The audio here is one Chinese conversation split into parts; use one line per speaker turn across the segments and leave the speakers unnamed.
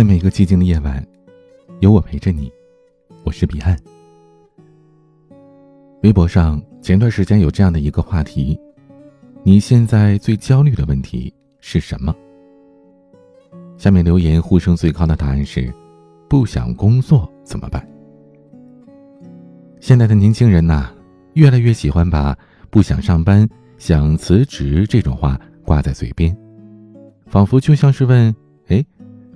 在每一个寂静的夜晚，有我陪着你。我是彼岸。微博上前段时间有这样的一个话题：你现在最焦虑的问题是什么？下面留言呼声最高的答案是：不想工作怎么办？现在的年轻人呐，越来越喜欢把“不想上班、想辞职”这种话挂在嘴边，仿佛就像是问：“。”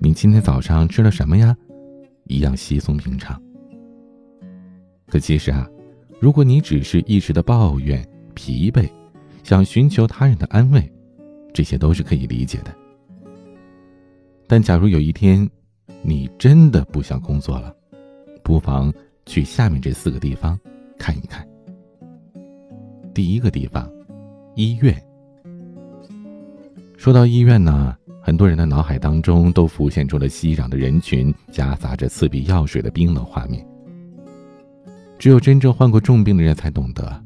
你今天早上吃了什么呀？一样稀松平常。可其实啊，如果你只是一时的抱怨、疲惫，想寻求他人的安慰，这些都是可以理解的。但假如有一天，你真的不想工作了，不妨去下面这四个地方看一看。第一个地方，医院。说到医院呢。很多人的脑海当中都浮现出了熙攘的人群，夹杂着刺鼻药水的冰冷画面。只有真正患过重病的人才懂得，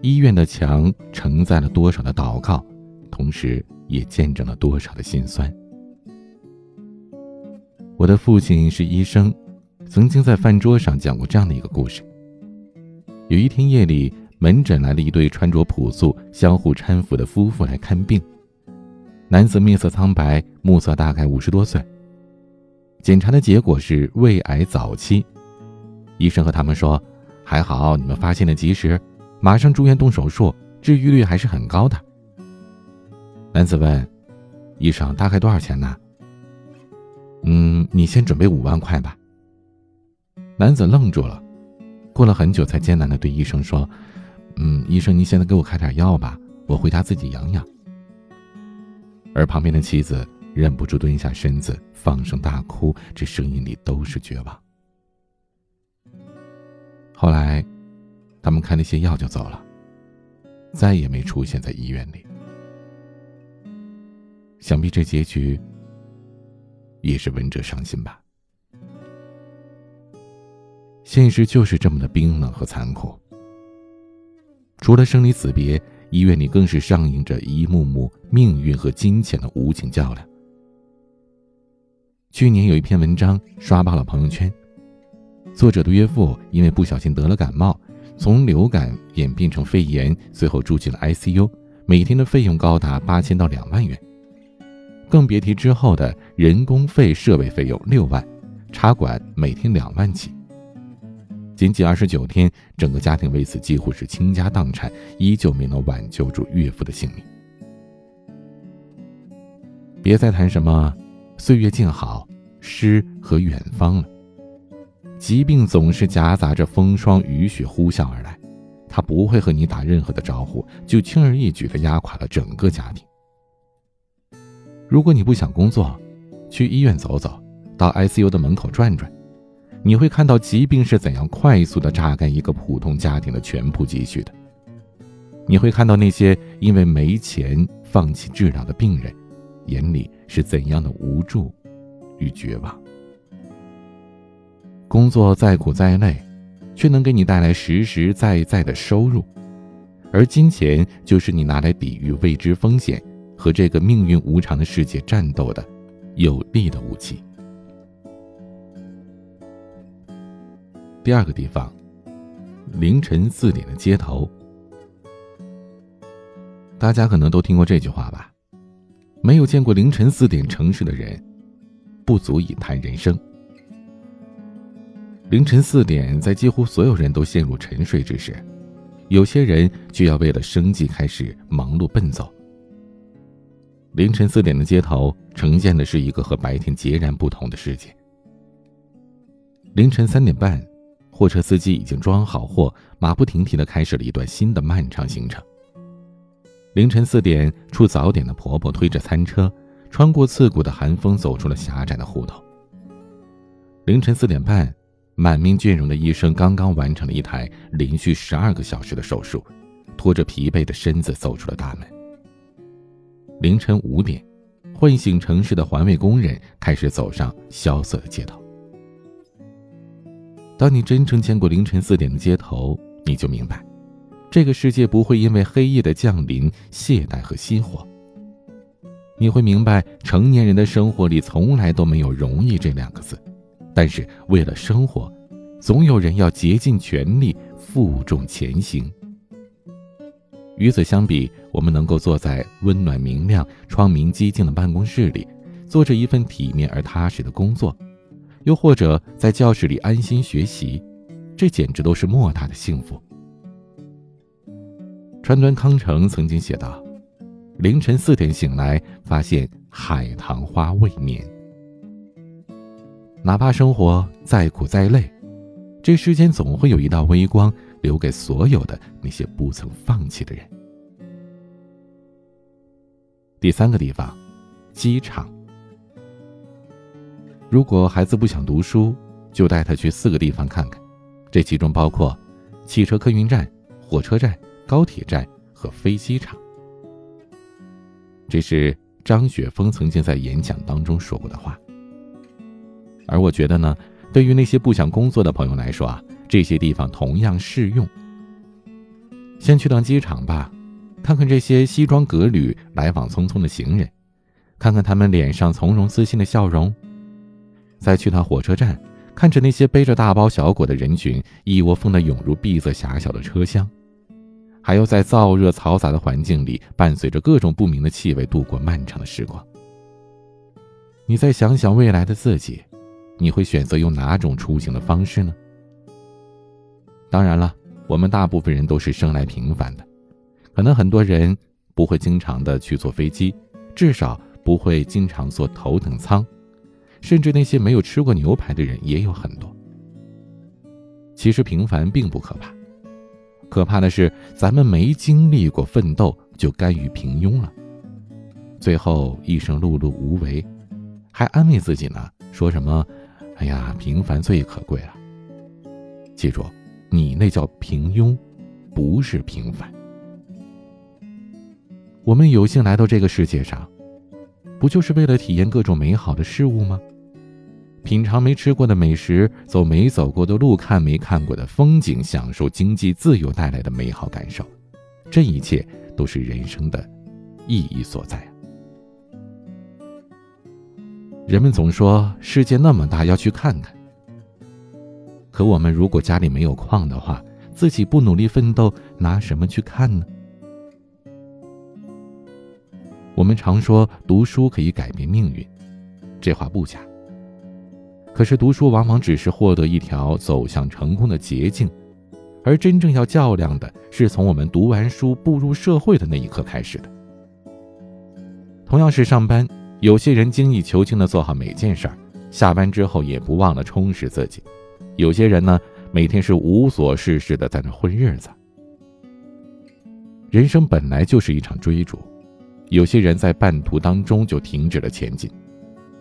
医院的墙承载了多少的祷告，同时也见证了多少的心酸。我的父亲是医生，曾经在饭桌上讲过这样的一个故事：有一天夜里，门诊来了一对穿着朴素、相互搀扶的夫妇来看病。男子面色苍白，目测大概五十多岁。检查的结果是胃癌早期，医生和他们说：“还好你们发现的及时，马上住院动手术，治愈率还是很高的。”男子问：“医生，大概多少钱呢？”“嗯，你先准备五万块吧。”男子愣住了，过了很久才艰难地对医生说：“嗯，医生，您现在给我开点药吧，我回家自己养养。”而旁边的妻子忍不住蹲下身子，放声大哭，这声音里都是绝望。后来，他们开了些药就走了，再也没出现在医院里。想必这结局也是闻者伤心吧。现实就是这么的冰冷和残酷。除了生离死别。医院里更是上映着一幕幕命运和金钱的无情较量。去年有一篇文章刷爆了朋友圈，作者的岳父因为不小心得了感冒，从流感演变成肺炎，最后住进了 ICU，每天的费用高达八千到两万元，更别提之后的人工费、设备费用六万，插管每天两万起。仅仅二十九天，整个家庭为此几乎是倾家荡产，依旧没能挽救住岳父的性命。别再谈什么岁月静好、诗和远方了。疾病总是夹杂着风霜雨雪呼啸而来，他不会和你打任何的招呼，就轻而易举的压垮了整个家庭。如果你不想工作，去医院走走，到 ICU 的门口转转。你会看到疾病是怎样快速的榨干一个普通家庭的全部积蓄的。你会看到那些因为没钱放弃治疗的病人，眼里是怎样的无助与绝望。工作再苦再累，却能给你带来实实在在的收入，而金钱就是你拿来抵御未知风险和这个命运无常的世界战斗的有力的武器。第二个地方，凌晨四点的街头，大家可能都听过这句话吧？没有见过凌晨四点城市的人，不足以谈人生。凌晨四点，在几乎所有人都陷入沉睡之时，有些人却要为了生计开始忙碌奔走。凌晨四点的街头，呈现的是一个和白天截然不同的世界。凌晨三点半。货车司机已经装好货，马不停蹄地开始了一段新的漫长行程。凌晨四点，出早点的婆婆推着餐车，穿过刺骨的寒风，走出了狭窄的胡同。凌晨四点半，满面倦容的医生刚刚完成了一台连续十二个小时的手术，拖着疲惫的身子走出了大门。凌晨五点，唤醒城市的环卫工人开始走上萧瑟的街头。当你真正见过凌晨四点的街头，你就明白，这个世界不会因为黑夜的降临懈怠和熄火。你会明白，成年人的生活里从来都没有容易这两个字。但是为了生活，总有人要竭尽全力负重前行。与此相比，我们能够坐在温暖明亮、窗明几净的办公室里，做着一份体面而踏实的工作，又或者在教室里安心学习，这简直都是莫大的幸福。川端康成曾经写道：“凌晨四点醒来，发现海棠花未眠。哪怕生活再苦再累，这世间总会有一道微光。”留给所有的那些不曾放弃的人。第三个地方，机场。如果孩子不想读书，就带他去四个地方看看，这其中包括汽车客运站、火车站、高铁站和飞机场。这是张雪峰曾经在演讲当中说过的话。而我觉得呢，对于那些不想工作的朋友来说啊。这些地方同样适用。先去趟机场吧，看看这些西装革履、来往匆匆的行人，看看他们脸上从容自信的笑容；再去趟火车站，看着那些背着大包小裹的人群一窝蜂的涌入闭塞狭小的车厢，还要在燥热嘈杂的环境里，伴随着各种不明的气味度过漫长的时光。你再想想未来的自己，你会选择用哪种出行的方式呢？当然了，我们大部分人都是生来平凡的，可能很多人不会经常的去坐飞机，至少不会经常坐头等舱，甚至那些没有吃过牛排的人也有很多。其实平凡并不可怕，可怕的是咱们没经历过奋斗就甘于平庸了，最后一生碌碌无为，还安慰自己呢，说什么“哎呀，平凡最可贵了”。记住。你那叫平庸，不是平凡。我们有幸来到这个世界上，不就是为了体验各种美好的事物吗？品尝没吃过的美食，走没走过的路，看没看过的风景，享受经济自由带来的美好感受，这一切都是人生的意义所在人们总说世界那么大，要去看看。可我们如果家里没有矿的话，自己不努力奋斗，拿什么去看呢？我们常说读书可以改变命运，这话不假。可是读书往往只是获得一条走向成功的捷径，而真正要较量的是从我们读完书步入社会的那一刻开始的。同样是上班，有些人精益求精的做好每件事儿，下班之后也不忘了充实自己。有些人呢，每天是无所事事的在那混日子。人生本来就是一场追逐，有些人在半途当中就停止了前进，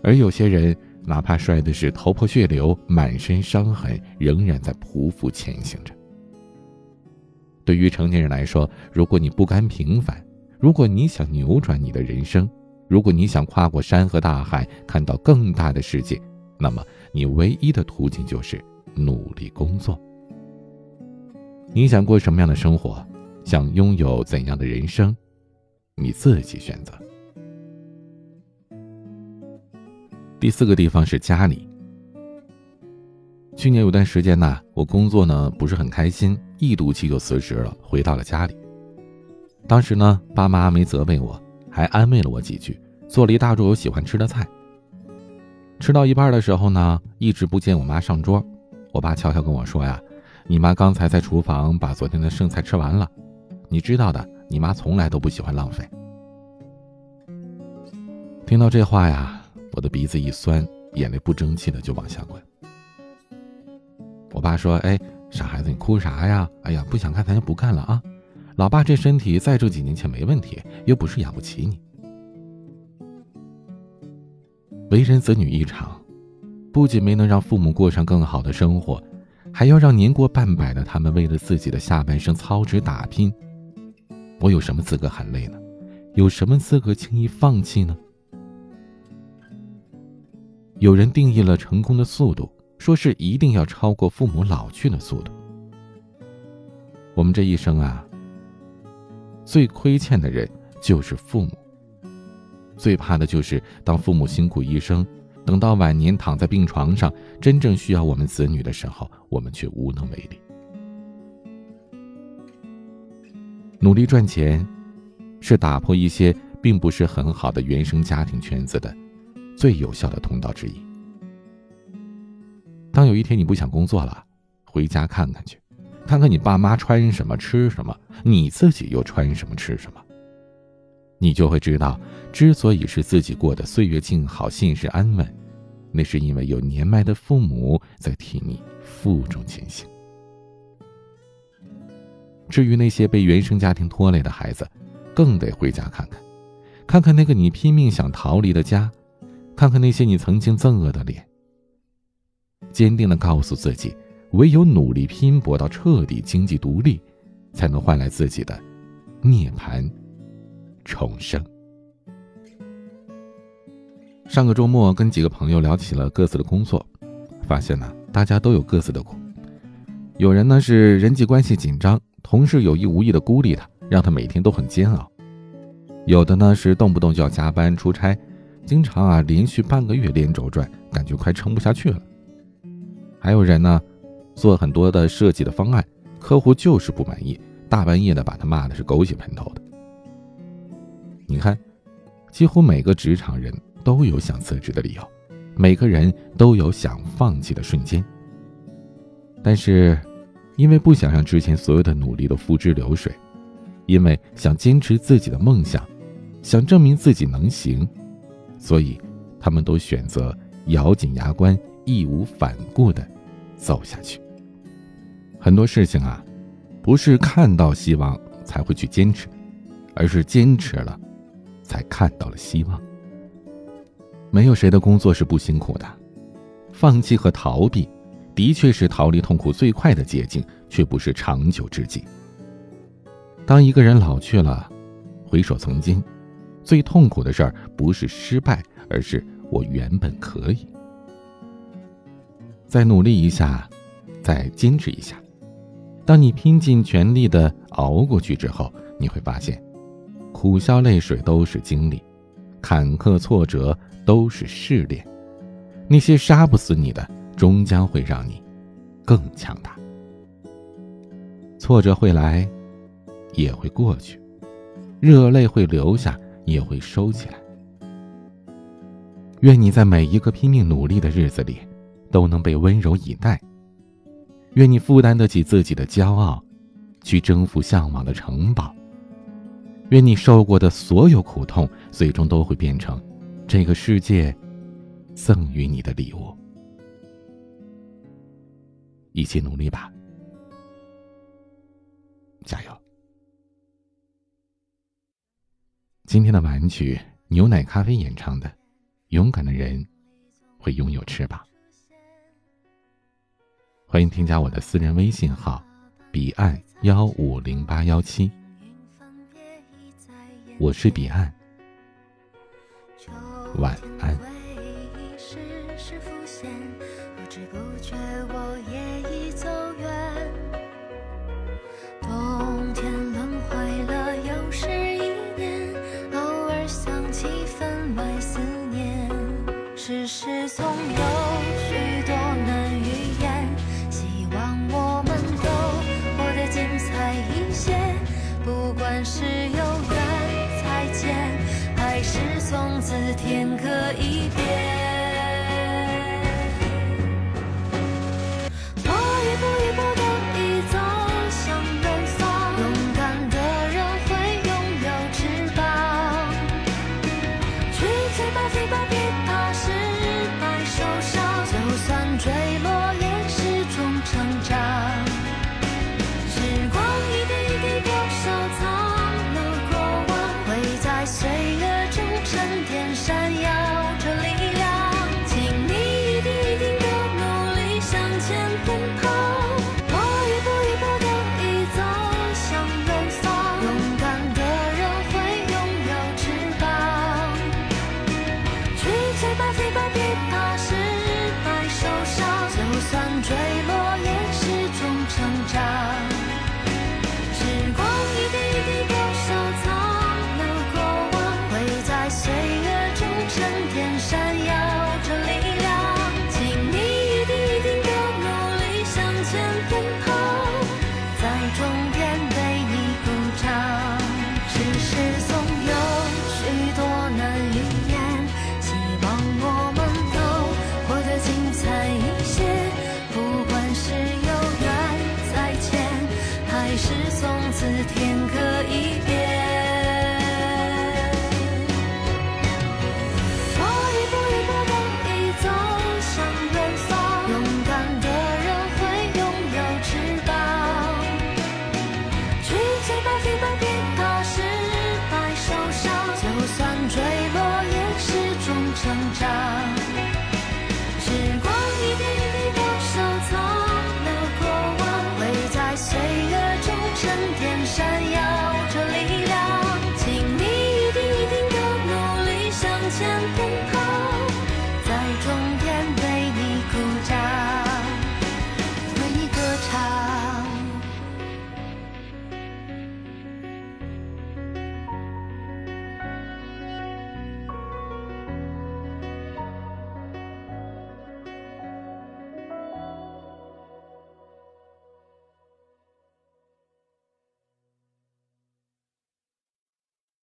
而有些人哪怕摔的是头破血流、满身伤痕，仍然在匍匐前行着。对于成年人来说，如果你不甘平凡，如果你想扭转你的人生，如果你想跨过山和大海，看到更大的世界，那么你唯一的途径就是。努力工作。你想过什么样的生活？想拥有怎样的人生？你自己选择。第四个地方是家里。去年有段时间呢，我工作呢不是很开心，一赌气就辞职了，回到了家里。当时呢，爸妈没责备我，还安慰了我几句，做了一大桌我喜欢吃的菜。吃到一半的时候呢，一直不见我妈上桌。我爸悄悄跟我说呀：“你妈刚才在厨房把昨天的剩菜吃完了，你知道的，你妈从来都不喜欢浪费。”听到这话呀，我的鼻子一酸，眼泪不争气的就往下滚。我爸说：“哎，傻孩子，你哭啥呀？哎呀，不想干咱就不干了啊！老爸这身体再挣几年钱没问题，又不是养不起你。为人子女一场。”不仅没能让父母过上更好的生活，还要让年过半百的他们为了自己的下半生操持打拼。我有什么资格喊累呢？有什么资格轻易放弃呢？有人定义了成功的速度，说是一定要超过父母老去的速度。我们这一生啊，最亏欠的人就是父母，最怕的就是当父母辛苦一生，等到晚年躺在病床上，真正需要我们子女的时候，我们却无能为力。努力赚钱，是打破一些并不是很好的原生家庭圈子的最有效的通道之一。当有一天你不想工作了，回家看看去，看看你爸妈穿什么吃什么，你自己又穿什么吃什么。你就会知道，之所以是自己过得岁月静好、现实安稳，那是因为有年迈的父母在替你负重前行。至于那些被原生家庭拖累的孩子，更得回家看看，看看那个你拼命想逃离的家，看看那些你曾经憎恶的脸。坚定的告诉自己，唯有努力拼搏到彻底经济独立，才能换来自己的涅槃。重生。上个周末跟几个朋友聊起了各自的工作，发现呢，大家都有各自的苦。有人呢是人际关系紧张，同事有意无意的孤立他，让他每天都很煎熬；有的呢是动不动就要加班出差，经常啊连续半个月连轴转，感觉快撑不下去了。还有人呢，做很多的设计的方案，客户就是不满意，大半夜的把他骂的是狗血喷头的。你看，几乎每个职场人都有想辞职的理由，每个人都有想放弃的瞬间。但是，因为不想让之前所有的努力都付之流水，因为想坚持自己的梦想，想证明自己能行，所以他们都选择咬紧牙关，义无反顾的走下去。很多事情啊，不是看到希望才会去坚持，而是坚持了。才看到了希望。没有谁的工作是不辛苦的，放弃和逃避，的确是逃离痛苦最快的捷径，却不是长久之计。当一个人老去了，回首曾经，最痛苦的事儿不是失败，而是我原本可以。再努力一下，再坚持一下，当你拼尽全力的熬过去之后，你会发现。苦笑泪水都是经历，坎坷挫折都是试炼。那些杀不死你的，终将会让你更强大。挫折会来，也会过去；热泪会流下，也会收起来。愿你在每一个拼命努力的日子里，都能被温柔以待。愿你负担得起自己的骄傲，去征服向往的城堡。愿你受过的所有苦痛，最终都会变成这个世界赠予你的礼物。一起努力吧，加油！今天的玩具，牛奶咖啡演唱的《勇敢的人会拥有翅膀》。欢迎添加我的私人微信号：彼岸幺五零八幺七。我是彼岸，晚安。总有许多难预言希望我们都活得
精彩一些不管是有缘再见还是从此天各一边